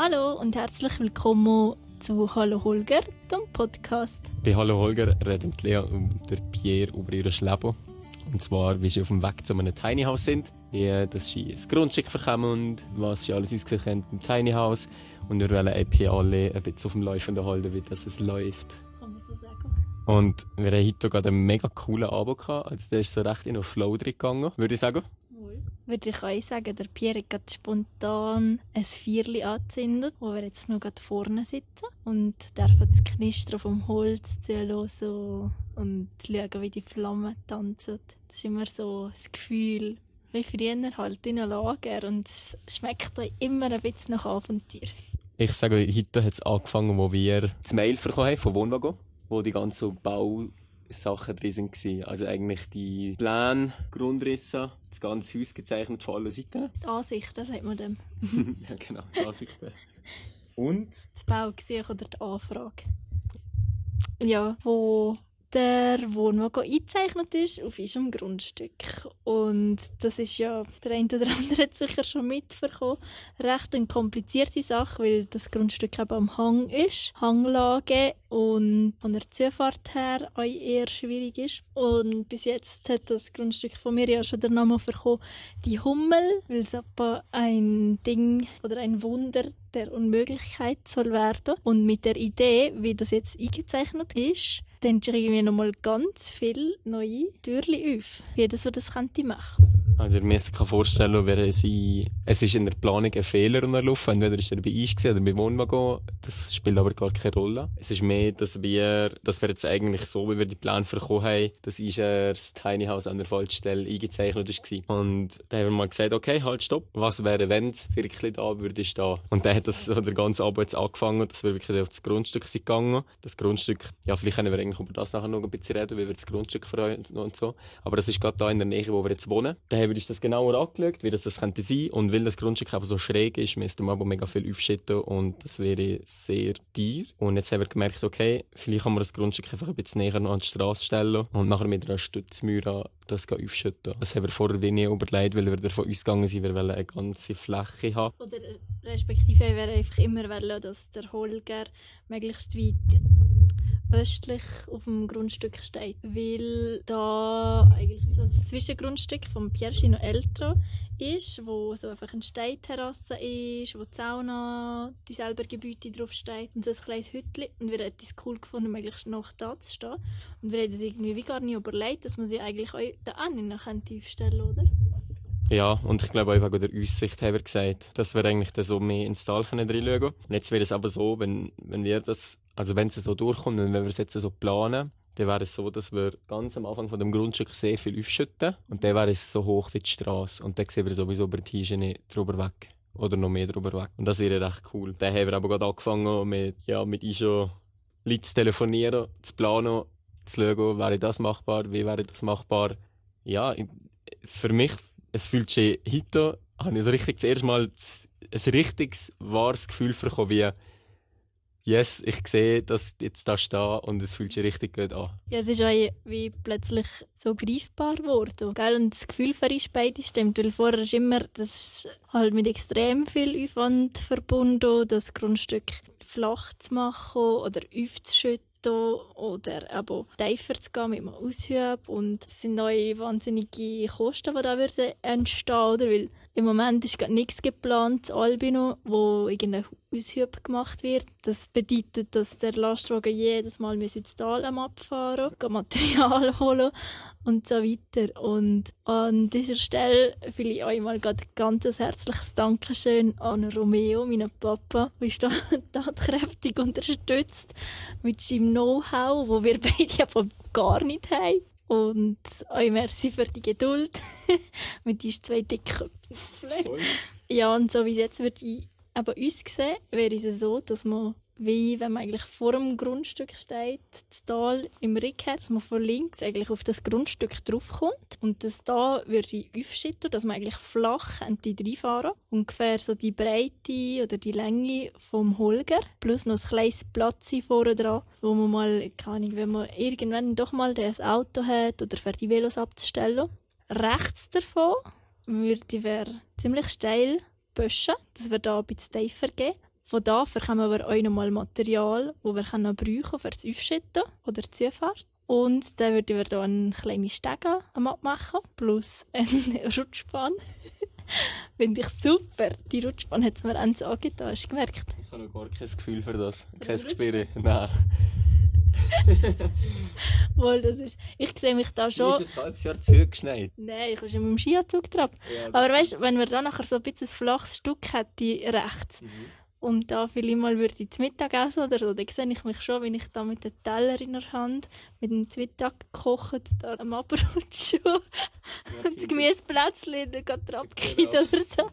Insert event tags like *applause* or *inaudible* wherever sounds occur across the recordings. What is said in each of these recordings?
Hallo und herzlich willkommen zu Hallo Holger, dem Podcast. Bei Hallo Holger reden Lea und der Pierre über ihr Leben. Und zwar, wie sie auf dem Weg zu einem Tiny House sind, wie dass sie ein Grundstück bekommen und was sie alles ausgesehen haben im Tiny House. Und wir wollen EP alle ein bisschen auf dem Laufenden halten, wie das es läuft. Kann man so sagen. Und wir haben heute gerade einen mega coolen Abend gehabt. Also der ist so recht in den Flow drin gegangen, würde ich sagen. Würde ich euch sagen, der Pierre hat spontan ein Vierli angezündet, wo wir jetzt noch gerade vorne sitzen und dürfen das Knistern vom Holz zuhören und schauen, wie die Flammen tanzen. Das ist immer so das Gefühl, wie früher halt in einem Lager und es schmeckt euch immer ein bisschen nach Abenteuer. Ich sage, heute hat es angefangen, wo wir das Mail bekommen haben von Wohnwagon, wo die ganzen Bausachen drin waren. Also eigentlich die Pläne, Grundrisse, das ganze Haus gezeichnet von allen Seiten. Die Ansicht, das sagt man dem. *laughs* ja, genau, die Ansichten. Und Das Baugesuch oder die Anfrage. Ja, wo der Wohnwagen eingezeichnet ist auf unserem Grundstück. Und das ist ja, der eine oder andere hat sicher schon mitbekommen, recht eine komplizierte Sache, weil das Grundstück eben am Hang ist, Hanglage und von der Zufahrt her auch eher schwierig ist. Und bis jetzt hat das Grundstück von mir ja schon den Namen bekommen, die Hummel, weil es ein Ding oder ein Wunder der Unmöglichkeit soll werden. Und mit der Idee, wie das jetzt eingezeichnet ist, dann irgendwie nochmal ganz viele neue Türchen auf, wie das so das könnte machen. Also, ihr müsst euch vorstellen, wäre sie, es ist in der Planung ein Fehler unterlaufen. Entweder ist er bei uns oder bei Wohnwagon. Das spielt aber gar keine Rolle. Es ist mehr, dass wir, das wäre jetzt eigentlich so, wie wir die Pläne bekommen haben, dass ist er das Tiny House an der falschen Stelle eingezeichnet war. Und da haben wir mal gesagt, okay, halt, stopp. Was wäre, wenn es wirklich da würde stehen? Und dann hat das so der ganze Abend jetzt angefangen, dass wir wirklich auf das Grundstück sind gegangen. Das Grundstück, ja, vielleicht können wir eigentlich über das nachher noch ein bisschen reden, wie wir das Grundstück freuen und so. Aber das ist gerade da in der Nähe, wo wir jetzt wohnen. Da haben wir uns das genauer angeschaut, wie das, das könnte sein. Und weil das Grundstück aber so schräg ist, müsste man aber mega viel aufschütten und das wäre sehr teuer. Und jetzt haben wir gemerkt, okay, vielleicht kann man das Grundstück einfach ein bisschen näher an die Straße stellen und nachher mit einer Stützmauer das aufschütten. Das haben wir vorher wenig überlegt, weil wir davon ausgegangen sind, wir wollen eine ganze Fläche haben. Oder respektive wäre einfach immer wollen, dass der Holger möglichst weit östlich auf dem Grundstück steht, weil da eigentlich das Zwischengrundstück vom Pierre noch älter ist, wo so einfach eine Steinterrasse ist, wo die Sauna, die selber Gebäude drauf steht und so ein kleines Hütchen und wir hätten es cool gefunden, möglichst noch da zu stehen und wir hätten es irgendwie wie gar nicht überlegt, dass man sie eigentlich auch da könnte aufstellen, oder? Ja, und ich glaube auch wegen der Aussicht haben wir gesagt, dass wir eigentlich dann so mehr ins Tal können reinschauen können. Und jetzt wäre es aber so, wenn, wenn wir das, also wenn es so durchkommt und wenn wir es jetzt so planen, dann wäre es so, dass wir ganz am Anfang von dem Grundstück sehr viel aufschütten und dann wäre es so hoch wie die Straße und dann sehen wir sowieso über die Tischene drüber weg oder noch mehr drüber weg und das wäre recht cool. Dann haben wir aber gerade angefangen mit, ja, mit schon Leuten zu telefonieren, zu planen, zu schauen, wäre das machbar, wie wäre das machbar. Ja, für mich es fühlt sich heute, habe ich so richtig das erste Mal ein richtiges, wahres Gefühl bekommen, wie yes, ich sehe, dass jetzt da steht und es fühlt sich richtig gut an. Ja, es ist auch wie plötzlich so greifbar geworden. Gell? Und das Gefühl für uns beide stimmt, weil vorher ist immer, das ist halt mit extrem viel Aufwand verbunden, das Grundstück flach zu machen oder aufzuschütten oder eben tiefer zu gehen mit einem Aushub und es sind neue wahnsinnige Kosten, die da würden entstehen, oder? Weil im Moment ist gerade nichts geplant, Albino, wo irgendein Aushub gemacht wird. Das bedeutet, dass der Lastwagen jedes Mal ins Tal abfahren muss, Material *laughs* holen und so weiter. Und an dieser Stelle will ich euch mal ganz ein herzliches Dankeschön an Romeo, meinen Papa, der da *laughs* tatkräftig unterstützt mit seinem Know-how, wo wir *laughs* beide gar nicht haben. Und euch merci für die Geduld *laughs* mit diesen zwei dicken Köpfen. Ja, und so wie es jetzt wird ich aber uns sehen, wäre es so, dass man wie wenn man eigentlich vor dem Grundstück steht, das Tal im Rücken hat, dass man von links eigentlich auf das Grundstück draufkommt. Und das da würde ich aufschütten, dass man eigentlich flach reinfahren Ungefähr so die Breite oder die Länge vom Holger. Plus noch ein kleines Platz vorne dran, wo man mal, keine Ahnung, wenn man irgendwann doch mal das Auto hat oder für die Velos abzustellen. Rechts davon würde wäre ziemlich steil Böschen. Das wird da ein bisschen tiefer gehen Von da bekommen wir auch nochmal Material, das wir können brauchen für das Aufschütten oder die Zufahrt. Und dann würden wir hier eine kleine Stege abmachen, plus eine *laughs* Rutschbahn. *laughs* Finde ich super. Die Rutschbahn hat es mir eins angetan, hast du gemerkt? Ich habe noch gar kein Gefühl für das. Kein Gespür. Nein. *laughs* Wohl, das ist, ich sehe mich da schon. Du bist ein halbes Jahr zugeschneit. Nein, ich bin schon mit dem Skianzug drauf. Ja, aber weißt du, wenn man da nachher so ein bisschen ein flaches Stück hätte rechts mhm. Und da vielleicht mal würde ich zu Mittag essen oder so, dann sehe ich mich schon, wenn ich da mit dem Teller in der Hand mit dem Mittag gekocht da am Abrutschen *laughs* *laughs* ja, und das Gemüseplätzchen dann drauf genau. oder so.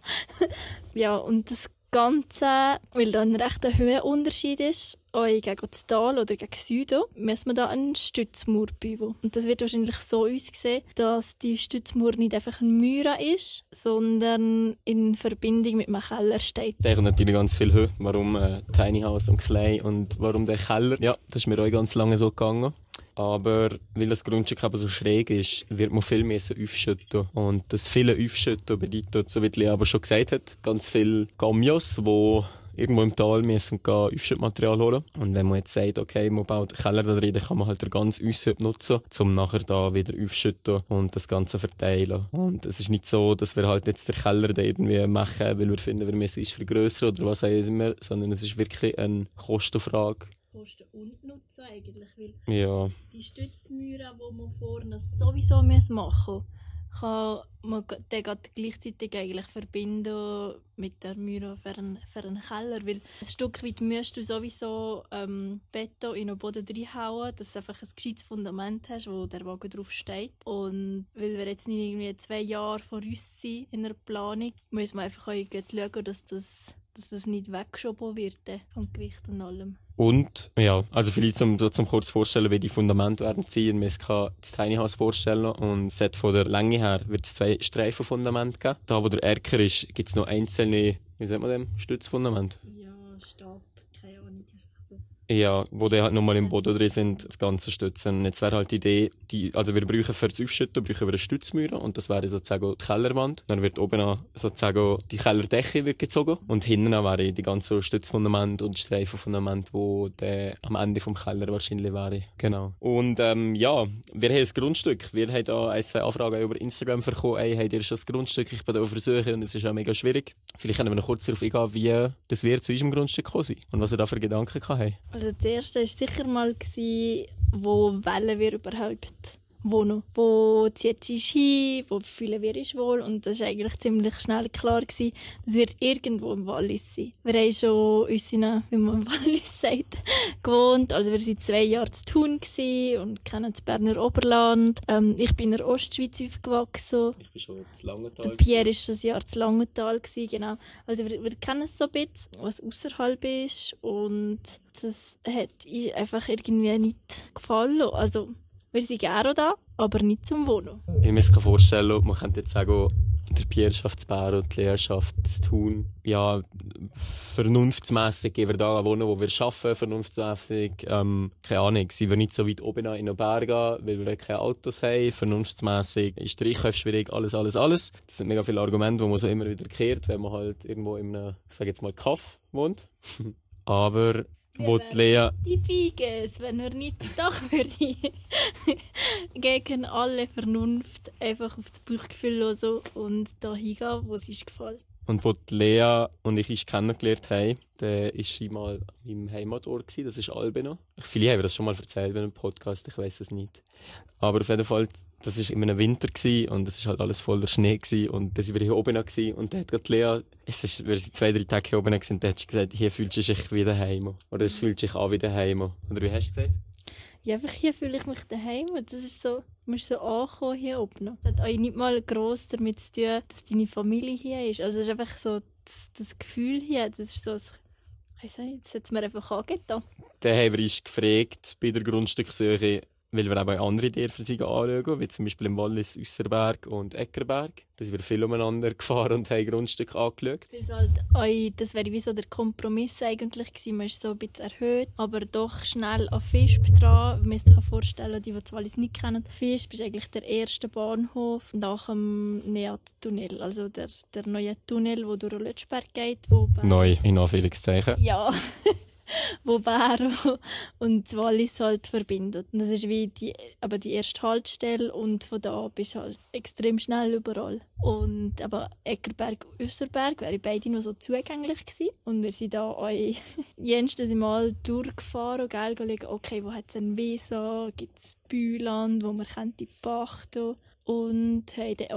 ja, und das Ganze, weil da ein rechter Höhenunterschied ist, auch gegen das Tal oder gegen Süden, müssen wir da einen Stützmauer bauen. Und das wird wahrscheinlich so aussehen, dass die Stützmauer nicht einfach ein Mauer ist, sondern in Verbindung mit einem Keller steht. Der hat natürlich ganz viel Höhe. Warum äh, Tiny House und Clay und warum der Keller? Ja, das ist mir auch ganz lange so gegangen. Aber weil das Grundstück aber so schräg ist, wird man viel mehr aufschütten. Und das viele Aufschütten bedeutet, so wie Lea aber schon gesagt hat, ganz viele Gamios, die irgendwo im Tal müssen gehen, Aufschüttmaterial holen. Und wenn man jetzt sagt, okay, man baut einen Keller da drin, dann kann man halt den ganzen Aushüb nutzen, um nachher da wieder aufschütten und das Ganze verteilen. Und es ist nicht so, dass wir halt jetzt den Keller da irgendwie machen, weil wir finden, wir müssen es vergrößern oder was auch immer, sondern es ist wirklich eine Kostenfrage kosten und nutzen eigentlich, weil ja. die Stützmauern, die man vorne sowieso machen muss, kann man den gleichzeitig eigentlich verbinden mit der Mauer für einen, für einen Keller, weil ein Stück weit musst du sowieso ähm, Beton in den Boden reinhauen, dass du einfach ein gescheites Fundament hast, wo der Wagen drauf steht. Und weil wir jetzt nicht irgendwie zwei Jahre voraus sind in der Planung, muss man einfach schauen, dass das, dass das nicht weggeschoben wird vom Gewicht und allem. Und, ja, also vielleicht zum, zum kurz vorstellen, wie die Fundamente werden ziehen. Wir können das Tiny House vorstellen und es hat von der Länge her wird es zwei Streifenfundamente geben. Da, wo der Erker ist, gibt es noch einzelne, wie sagt man dem, Stützfundamente? Ja. Ja, wo die halt nochmal im Boden drin sind, das Ganze stützen. Jetzt wäre halt die Idee, die, also wir brauchen für das Aufschütten brauchen wir eine Stützmauer und das wäre sozusagen die Kellerwand. Dann wird oben an sozusagen die Kellerdecke wird gezogen und hinten wäre die ganze Stützfundament und Streifenfundament, wo der am Ende vom Keller wahrscheinlich wäre. Genau. Und ähm, ja, wir haben ein Grundstück. Wir haben da ein, zwei Anfragen über Instagram bekommen. Ey, habt ihr schon das Grundstück? Ich bin da auf Versuche und es ist auch mega schwierig. Vielleicht können wir noch kurz darauf eingehen, wie das wir zu unserem Grundstück gekommen und was ihr da für Gedanken habt. Also das erste war sicher mal, wo wählen wir überhaupt wohnen. Wo zieht sie hin, wo fühlen wir uns wohl. Und das war eigentlich ziemlich schnell klar, gewesen, dass wir irgendwo im Wallis sein. Wir haben schon uns in, wie man im Wallis *laughs* sagt, gewohnt. Also wir waren zwei Jahre zu Thun und kennen das Berner Oberland. Ähm, ich bin in der Ostschweiz aufgewachsen. Ich bin schon zu Langenthal. Der Pierre war schon ein Jahr zu Langenthal, genau. Also wir, wir kennen es so ein bisschen, was außerhalb ist. Und das hat einfach irgendwie nicht gefallen. Also wir sind gerne da, aber nicht zum Wohnen. Ich muss mir vorstellen, man könnte jetzt sagen, der Pierre schafft zu Bär und die Lea schafft zu tun. Ja, vernunftsmässig gehen wir da wohnen, wo wir arbeiten, vernunftsmässig. Ähm, keine Ahnung, sind wir nicht so weit oben in den Bergen, weil wir keine Autos haben. Vernunftsmässig ist der Einkauf schwierig, alles, alles, alles. Das sind mega viele Argumente, die man so immer wieder kehrt, wenn man halt irgendwo in einem, ich sage jetzt mal, Kaff wohnt. *laughs* Aber wo die Lea... Die Biges, wenn wir nicht doch würde *laughs* gegen alle Vernunft einfach auf das Bauchgefühl hören und da hingehen, wo es ist gefällt. Und wo die Lea und ich uns kennengelernt haben, da war sie mal im Heimatort, gewesen, das ist Albino. Viele haben das schon mal erzählt in einem Podcast, ich weiß es nicht. Aber auf jeden Fall, das war in einem Winter gewesen, und es war halt alles voller Schnee gewesen, und da sind wir hier oben gewesen, und da hat gerade Lea, es ist, wir sind zwei, drei Tage hier oben gewesen, und da hat sie gesagt, hier fühlst du dich wie daheim. Oder es fühlt sich an wie daheim. Oder wie hast du gesagt? Ja, einfach hier fühle ich mich daheim. Das ist so, man ist so angekommen hier oben. Das hat euch nicht mal gross damit zu tun, dass deine Familie hier ist. Also es ist einfach so das, das Gefühl hier, das ist so, ich weiß nicht, das hat mir einfach angetan. Dann haben wir uns gefragt bei der Grundstücksuche, weil wir eben andere Tierversiege anschauen, wie zum Beispiel im Wallis Üsserberg und Eckerberg. Da sind wir viel umeinander gefahren und haben Grundstücke angeschaut. Halt, das wäre wie so der Kompromiss eigentlich gewesen. Man ist so ein bisschen erhöht, aber doch schnell an Fisp dran. Man muss sich vorstellen, die, die das Wallis nicht kennen, Fisp ist eigentlich der erste Bahnhof nach dem Neat-Tunnel, also der, der neue Tunnel, der durch Lötschberg geht. Wo Neu, in Anführungszeichen. Ja. *laughs* wo Bären und Wallis halt verbindet. Und das ist wie die, aber die erste Haltestelle und von da bist du halt extrem schnell überall. Und aber Eckerberg, Össerberg wäre beide nur so zugänglich gewesen. Und wir sind da auch *laughs* jenstens Mal durchgefahren und gell, schauen, okay, wo hat es ein Weser, gibt es Büland, wo man könnte pachten und haben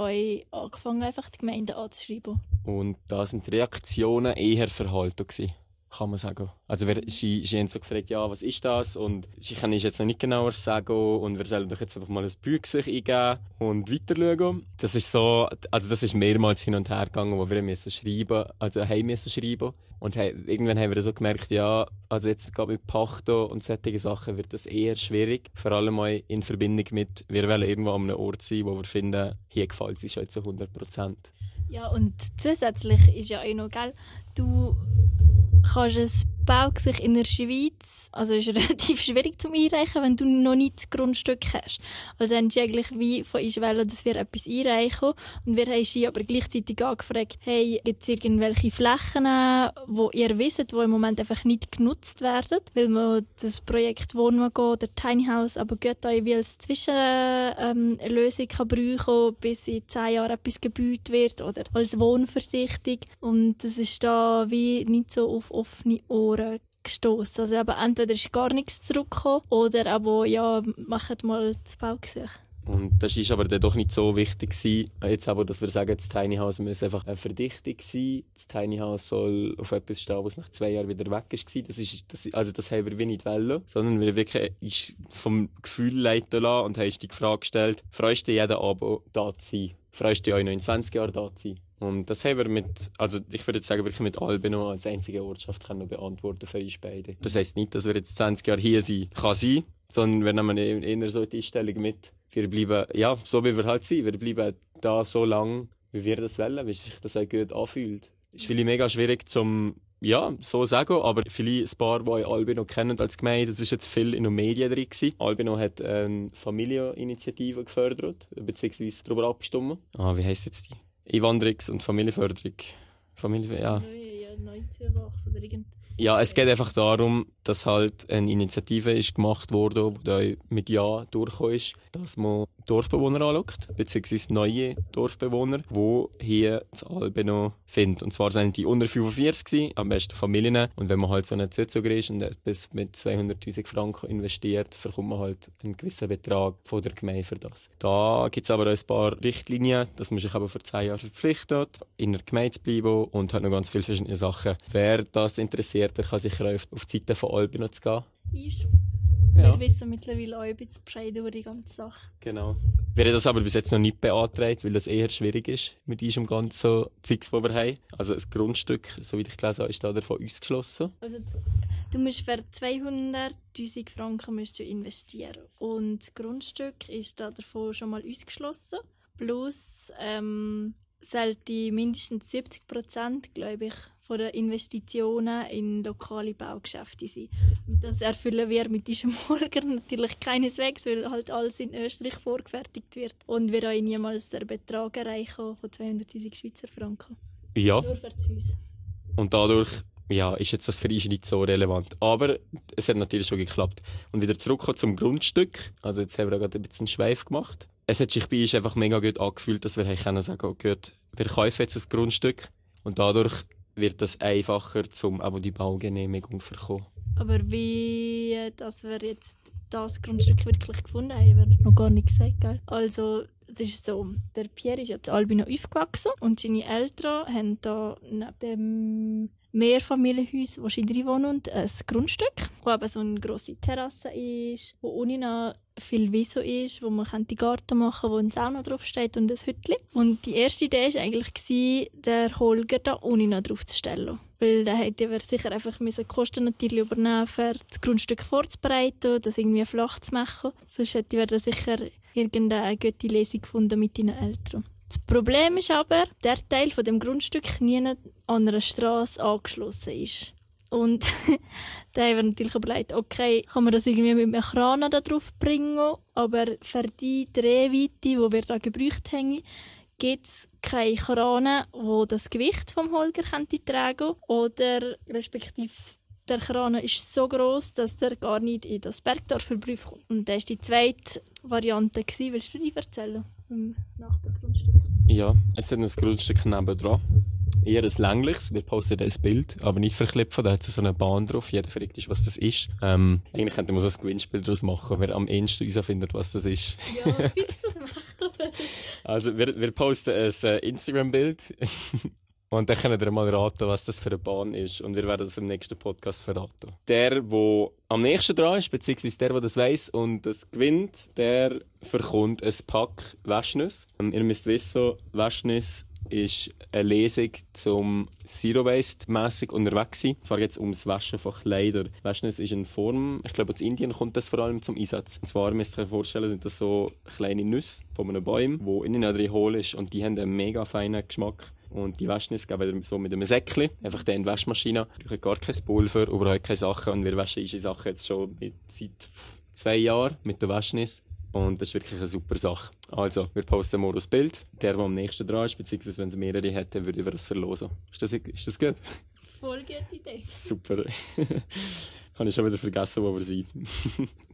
auch angefangen, einfach die Gemeinde anzuschreiben. Und da sind die Reaktionen eher verhalten gewesen kann man sagen. Also wir, sie, sie haben so gefragt, ja, was ist das? Und sie kann ich jetzt noch nicht genauer sagen und wir sollen doch jetzt einfach mal ein Büchse eingeben und weiter schauen. Das ist so, also das ist mehrmals hin und her gegangen, wo wir müssen schreiben, also haben müssen schreiben. Und he, irgendwann haben wir so gemerkt, ja, also jetzt gerade mit Pachto und solche Sachen wird das eher schwierig. Vor allem mal in Verbindung mit, wir wollen irgendwo an einem Ort sein, wo wir finden, hier gefällt es uns halt zu 100 Prozent. Ja, und zusätzlich ist ja auch noch, gell, du projet ein Baugesicht in der Schweiz, also ist *laughs* relativ schwierig zum Einreichen, wenn du noch nicht das Grundstück hast. Also haben sie eigentlich wie von uns wollen, dass wir etwas einreichen. Und wir haben sie aber gleichzeitig angefragt, hey, gibt es irgendwelche Flächen, wo ihr wisst, wo im Moment einfach nicht genutzt werden, weil man das Projekt Wohnwagen oder Tiny House aber gut wie als Zwischenlösung ähm, kann bis in zehn Jahren etwas gebaut wird oder als Wohnverdichtung. Und das ist da wie nicht so auf offene Ohren gestoßen. Also eben, entweder ist gar nichts zurückgekommen oder aber ja, macht mal das Baugesicht. Und das ist aber dann doch nicht so wichtig gewesen, jetzt aber, dass wir sagen, das Tiny House muss einfach eine Verdichtung sein. Das Tiny House soll auf etwas stehen, was nach zwei Jahren wieder weg ist. Das ist, das, also das haben wir nicht wollen, sondern wir wirklich ist vom Gefühl leiten lassen und haben die Frage gestellt, freust du jeden Abend da zu sein? Freust du dich auch in 20 Jahren da zu sein? Und das haben wir mit, also ich würde jetzt sagen, wirklich mit Albino als einzige Ortschaft können beantworten für uns beide. Das heisst nicht, dass wir jetzt 20 Jahre hier sind, kann sein, sondern wir nehmen eher so die Einstellung mit. Wir bleiben, ja, so wie wir halt sind. Wir bleiben da so lang, wie wir das wollen, wie sich das auch gut anfühlt. Ist vielleicht mega schwierig zum, ja, so sagen, aber vielleicht ein paar, die Albino kennen als Gemeinde, das ist jetzt viel in den Medien drin gewesen. Albino hat eine Familieninitiative gefördert, beziehungsweise darüber abgestimmt. Ah, wie heisst jetzt die? Einwanderungs- und Familienförderung. Familie, ja. Ja, Neuzuwachs oder irgend ja, es geht einfach darum, dass halt eine Initiative ist gemacht wurde, die mit Ja durchgekommen ist, dass man Dorfbewohner anschaut, beziehungsweise neue Dorfbewohner, die hier zu Albino sind. Und zwar sind die unter 45 gewesen, am besten Familien. Und wenn man halt so eine Zuzüger ist und bis mit 200'000 Franken investiert, bekommt man halt einen gewissen Betrag von der Gemeinde für das. Da gibt es aber auch ein paar Richtlinien, dass man sich aber für 10 Jahre verpflichtet, in der Gemeinde zu bleiben und hat noch ganz viele verschiedene Sachen. Wer das interessiert, der kann sicher auf, auf die Seite von Albino zu gehen. Ich ja. Wir wissen mittlerweile auch ein bisschen Bescheid über die ganze Sache. Genau. Wir haben das aber bis jetzt noch nicht beantragt, weil das eher schwierig ist mit diesem ganzen Zeugs, das wir haben. Also ein Grundstück, so wie ich gelesen habe, ist da davon ausgeschlossen. Also du musst für 200'000 Franken musst du investieren und das Grundstück ist da davon schon mal ausgeschlossen. Plus ähm, sollte mindestens 70 Prozent, glaube ich, von den Investitionen in lokale Baugeschäfte sein. Und das erfüllen wir mit diesem *laughs* Morgen natürlich keineswegs, weil halt alles in Österreich vorgefertigt wird und wir auch niemals den Betrag erreichen von 200'000 Schweizer Franken. Ja. Nur für das Haus. Und dadurch ja, ist jetzt das für uns nicht so relevant. Aber es hat natürlich schon geklappt. Und wieder zurück zum Grundstück. Also jetzt haben wir gerade ein bisschen Schweif gemacht. Es hat sich bei uns einfach mega gut angefühlt, dass wir können sagen, oh gut, wir kaufen jetzt ein Grundstück und dadurch wird das einfacher, um aber die Baugenehmigung zu bekommen. Aber wie, dass wir jetzt das Grundstück wirklich gefunden haben, haben wir noch gar nicht gesagt. Gell? Also, es ist so, der Pierre ist jetzt Albino aufgewachsen und seine Eltern haben da neben dem Mehrfamilienhaus, wo sie drin wohnen, ein Grundstück, wo eben so eine grosse Terrasse ist, wo unten viel Wieso ist, wo man die Garten machen kann, wo ein Sauna draufsteht und ein Hütchen. Und die erste Idee war eigentlich, den Holger da ohne noch draufzustellen. Weil da hätte er sicher einfach die Kosten natürlich übernehmen für das Grundstück vorzubereiten, das irgendwie flach zu machen. Sonst hätte da sicher irgendeine gute Lesung gefunden mit deinen Eltern. Das Problem ist aber, der Teil von dem Grundstück nie an einer Straße angeschlossen ist. Und *laughs* da haben wir natürlich überlegt, okay, kann man das irgendwie mit einem Kran da drauf bringen, aber für die Drehweite, die wir da gebraucht haben, gibt es keine Krane, wo das Gewicht vom Holger könnte tragen oder respektive der Kran ist so groß, dass der gar nicht in das Bergdorf Berufsprüf kommt. Und das war die zweite Variante. Willst du die erzählen? Im Nachbargrundstück? Ja, es hat ein Grundstück nebendran eher ein längliches. Wir posten das Bild, aber nicht verklippen. Da hat so eine Bahn drauf. Jeder fragt ist, was das ist. Ähm, eigentlich könnte man so ein Gewinnspiel daraus machen, wer am ehesten herausfindet, was das ist. Ja, fix das machen. also, wir, wir posten ein äh, Instagram-Bild. *laughs* Und dann könnt ihr mal raten, was das für eine Bahn ist. Und wir werden das im nächsten Podcast verraten. Der, der am nächsten dran ist, beziehungsweise der, der das weiss und das gewinnt, der verkommt ein Pack Waschnüsse. Ähm, ihr müsst wissen, Waschnüsse ist eine Lesung zum Zero Waste mäßig unterwegs sein. Zwar geht es ums Waschen von Kleidern. Waschen ist in Form, ich glaube, aus Indien kommt das vor allem zum Einsatz. Und zwar müsst ihr euch vorstellen, sind das so kleine Nüsse von einem Baum, wo innen drin hohl ist und die haben einen mega feinen Geschmack. Und die Waschnis geben wir so mit einem Säckchen, einfach in die Waschmaschine. Wir haben gar kein Pulver, überhaupt keine Sachen und wir waschen unsere Sachen jetzt schon seit zwei Jahren mit der Waschnis. Und das ist wirklich eine super Sache. Also, wir posten mal das Bild. Der, der am nächsten dran ist, beziehungsweise wenn es mehrere hätte, würde wir das verlosen. Ist das, ist das gut? Voll gute Idee. Super. *laughs* Habe ich schon wieder vergessen, wo wir sind.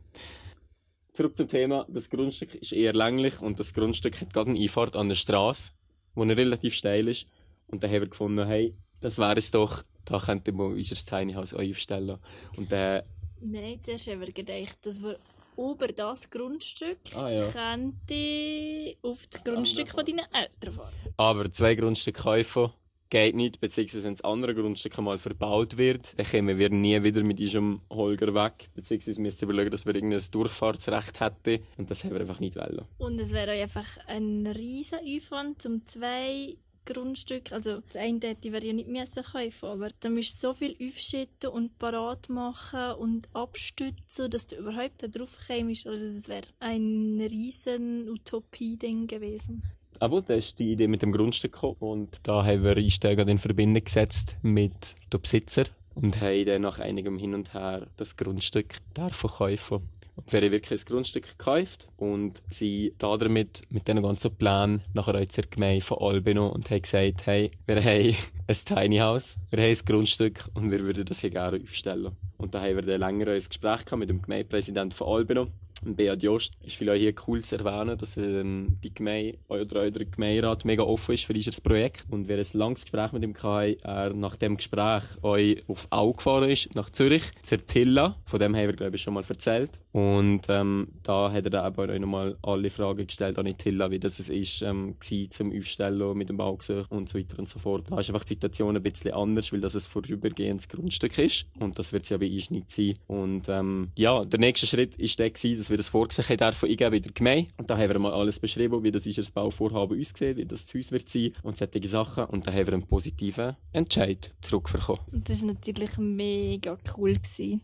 *laughs* Zurück zum Thema. Das Grundstück ist eher länglich und das Grundstück hat gerade eine Einfahrt an der Straße, die relativ steil ist. Und dann haben wir gefunden, hey, das wäre es doch, da könnte man unser Tiny House aufstellen. Und dann... Nein, zuerst haben wir gedacht, dass wir über das Grundstück ah, ja. könnte auf das, das Grundstück von deinen Eltern fahren. Aber zwei Grundstücke kaufen geht nicht, beziehungsweise wenn das andere Grundstück mal verbaut wird, dann kommen wir nie wieder mit diesem Holger weg, beziehungsweise müssen wir überlegen, dass wir irgendein Durchfahrtsrecht hätten und das haben wir einfach nicht wollen. Und es wäre einfach ein riesen Aufwand, um zwei Grundstück. Also das eine hätte wir ja nicht müssen kaufen, aber da musst du so viel aufschütten und parat machen und abstützen, dass du überhaupt da drauf kommst. Also es wäre ein riesen Utopie-Ding gewesen. Aber da ist die Idee mit dem Grundstück gekommen und da haben wir Einsteiger in Verbindung gesetzt mit dem Besitzer und haben dann nach einigem Hin und Her das Grundstück verkaufen und wir haben wirklich ein Grundstück gekauft und sie da damit, mit diesen ganzen Plänen nachher auch zur Gemeinde von Albino und haben gesagt, hey, wir haben ein Tiny House, wir haben ein Grundstück und wir würden das hier gerne aufstellen. Und da haben wir dann länger ein Gespräch gehabt mit dem Gemeindepräsidenten von Albino Beat Jost ist vielleicht hier cool zu erwähnen, dass ähm, die Gemeinde, oder euer Gemeinderat mega offen ist für dieses Projekt. Und wir ein langes Gespräch mit ihm hatten, er nach dem Gespräch euch auf Au gefahren ist, nach Zürich, zur Tilla. Von dem haben wir, glaube ich, schon mal erzählt. Und ähm, da hat er dann eben euch nochmal alle Fragen gestellt an die Tilla, wie das ist, ähm, zum Aufstellen mit dem Baugesuch und so weiter und so fort. Da ist einfach die Situation ein bisschen anders, weil das ein vorübergehendes Grundstück ist. Und das wird es ja bei nicht sein. Und ähm, ja, der nächste Schritt war der gewesen, dass wir das vorgesehen dürfen eingeben in der Gemeinde. Und da haben wir mal alles beschrieben, wie das ist das Bauvorhaben aussieht, wie das Haus wird sein und solche Sachen. Und da haben wir einen positiven Entscheid zurückbekommen. Das war natürlich mega cool. Gewesen.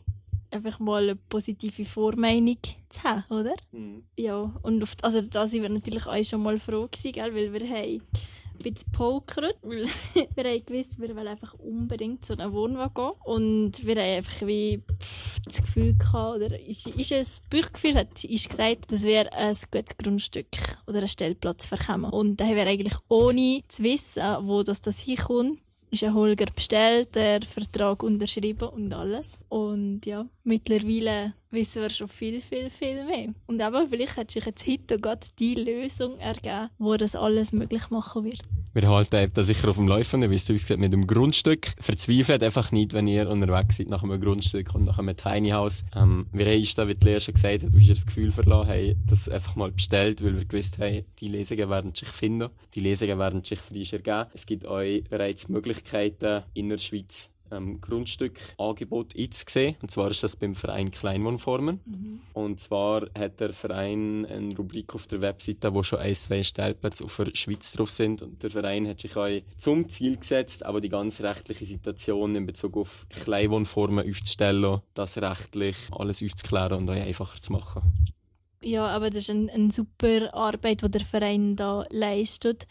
Einfach mal eine positive Vormeinung zu haben, oder? Mhm. Ja, und auf, also da sind wir natürlich auch schon mal froh gewesen, gell? weil wir haben ein bisschen gepokert, weil *laughs* wir haben gewusst, wir wollen einfach unbedingt zu einer Wohnwagen gehen. Und wir haben einfach wie pff, das Gefühl gehabt, oder ist, ist ein Bauchgefühl, hat ist gesagt, das wäre ein gutes Grundstück oder ein Stellplatz verkommen. Und da haben wir eigentlich ohne zu wissen, wo das, das hinkommt, ist ein Holger bestellt, der Vertrag unterschrieben und alles. Und ja, mittlerweile wissen wir schon viel, viel, viel mehr. Und aber vielleicht hat sich jetzt heute gerade die Lösung ergeben, wo das alles möglich machen wird. Wir halten da sicher auf dem Laufenden, wie es aussieht mit dem Grundstück. Verzweifelt einfach nicht, wenn ihr unterwegs seid nach einem Grundstück und nach einem Tiny House. Ähm, wir haben da, wie die Lea schon gesagt hat, wir das Gefühl verloren haben, das einfach mal bestellt, weil wir gewusst haben, die Lesungen werden sich finden. Die Lesungen werden sich für dich ergeben. Es gibt euch bereits Möglichkeiten, in der Schweiz ähm, Grundstückangebot jetzt gesehen. Und zwar ist das beim Verein Kleinwohnformen. Mhm. Und zwar hat der Verein eine Rubrik auf der Webseite, wo schon ein, zwei Stellplätze auf der Schweiz drauf sind. Und der Verein hat sich auch zum Ziel gesetzt, aber die ganze rechtliche Situation in Bezug auf Kleinwohnformen aufzustellen, das rechtlich alles aufzuklären und euch einfacher zu machen. Ja, aber das ist eine, eine super Arbeit, die der Verein da leistet.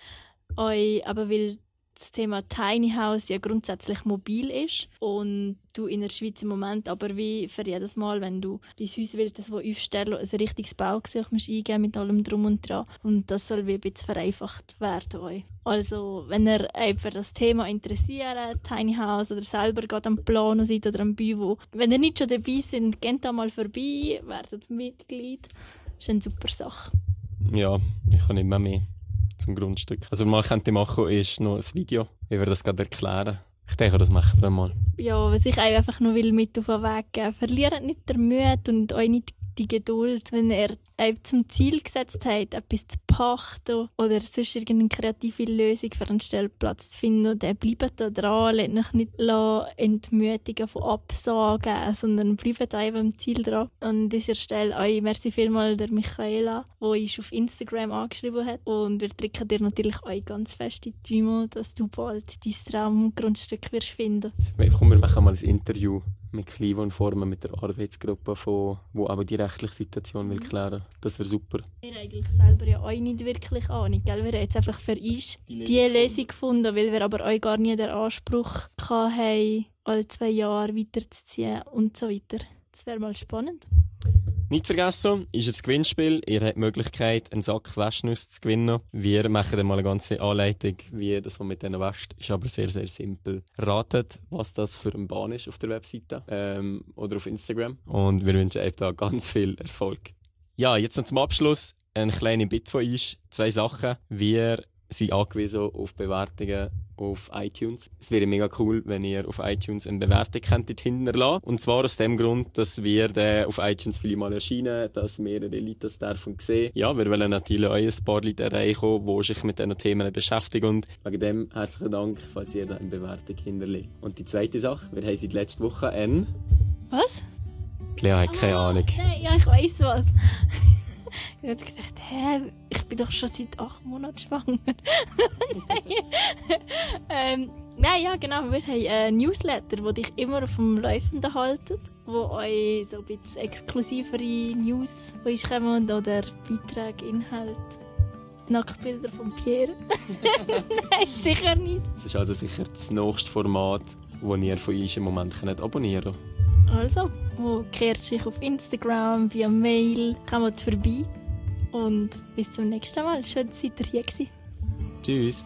Euch, aber weil das Thema Tiny House ja grundsätzlich mobil ist und du in der Schweiz im Moment aber wie für jedes Mal, wenn du dein Haus willst, das aufstellen ein richtiges Baugesuch musst eingeben mit allem drum und dran und das soll wie ein bisschen vereinfacht werden euch. Also wenn ihr für das Thema interessiert, Tiny House oder selber gerade am Plan seid oder am Büro, wenn ihr nicht schon dabei seid, geht da mal vorbei, werdet Mitglied. Das ist eine super Sache. Ja, ich kann nicht mehr mehr zum Grundstück. Also, was man könnte machen, ist noch ein Video, wie wir das gerade erklären. Ich denke, das machen wir mal. Ja, was ich einfach nur will mit auf den Weg geben Verliert nicht den Mut und euch nicht die Geduld, wenn er zum Ziel gesetzt hat, etwas zu pachten oder sonst irgendeine kreative Lösung für einen Stellplatz zu finden. Und er bleibt da dran, lässt sich nicht entmutigen von Absagen, sondern bleibt einfach am Ziel dran. An dieser Stelle euch merci vielmals der Michaela, die uns auf Instagram angeschrieben hat. Und wir drücken dir natürlich euch ganz fest in die Däume, dass du bald dein Traumgrundstück wirst finden. Komm, wir machen mal ein Interview mit Kleinwohnformen, mit der Arbeitsgruppe, von, wo aber die rechtliche Situation will mhm. klären Das wäre super. Wir eigentlich selber ja auch nicht wirklich Ahnung. Gell? Wir haben jetzt einfach für uns die, die Lesung gefunden, weil wir aber auch gar nie den Anspruch hatten, alle zwei Jahre weiterzuziehen und so weiter. Das wäre mal spannend. Nicht vergessen, ist das Gewinnspiel. Ihr habt die Möglichkeit, einen Sack Waschnuss zu gewinnen. Wir machen dann mal eine ganze Anleitung, wie das man mit denen wäscht. Ist aber sehr, sehr simpel. Ratet, was das für ein Bahn ist auf der Webseite ähm, oder auf Instagram. Und wir wünschen euch da ganz viel Erfolg. Ja, jetzt noch zum Abschluss ein kleiner Bit von uns. Zwei Sachen. Wir sind angewiesen auf Bewertungen auf iTunes. Es wäre mega cool, wenn ihr auf iTunes eine Bewertung könntet hinterlassen. Und zwar aus dem Grund, dass wir dann auf iTunes viele Mal erscheinen, dass mehrere Leute das davon sehen. Ja, wir wollen natürlich auch ein paar Leute erreichen, die sich mit diesen Themen beschäftigen. Und wegen dem herzlichen Dank, falls ihr da eine Bewertung hinterlegt. Und die zweite Sache, wir haben seit letzter Woche ein... Was? Lea hat keine ah, Ahnung. Nein, ja, ich weiß was. Ich habe gedacht, hä, ich bin doch schon seit acht Monaten schwanger. *laughs* ähm, nein, ja, genau. Wir haben einen Newsletter, der dich immer auf dem Laufenden haltet, wo euch so ein bisschen exklusivere News kommen oder Beiträge, Inhalte. Nacktbilder von Pierre. *laughs* Nein, sicher nicht. Das ist also sicher das nächste Format, das ihr von uns im Moment abonnieren könnt. Also, wo kehrt sich auf Instagram, via Mail, kommt vorbei. Und bis zum nächsten Mal. Schön, dass ihr hier gewesen. Tschüss.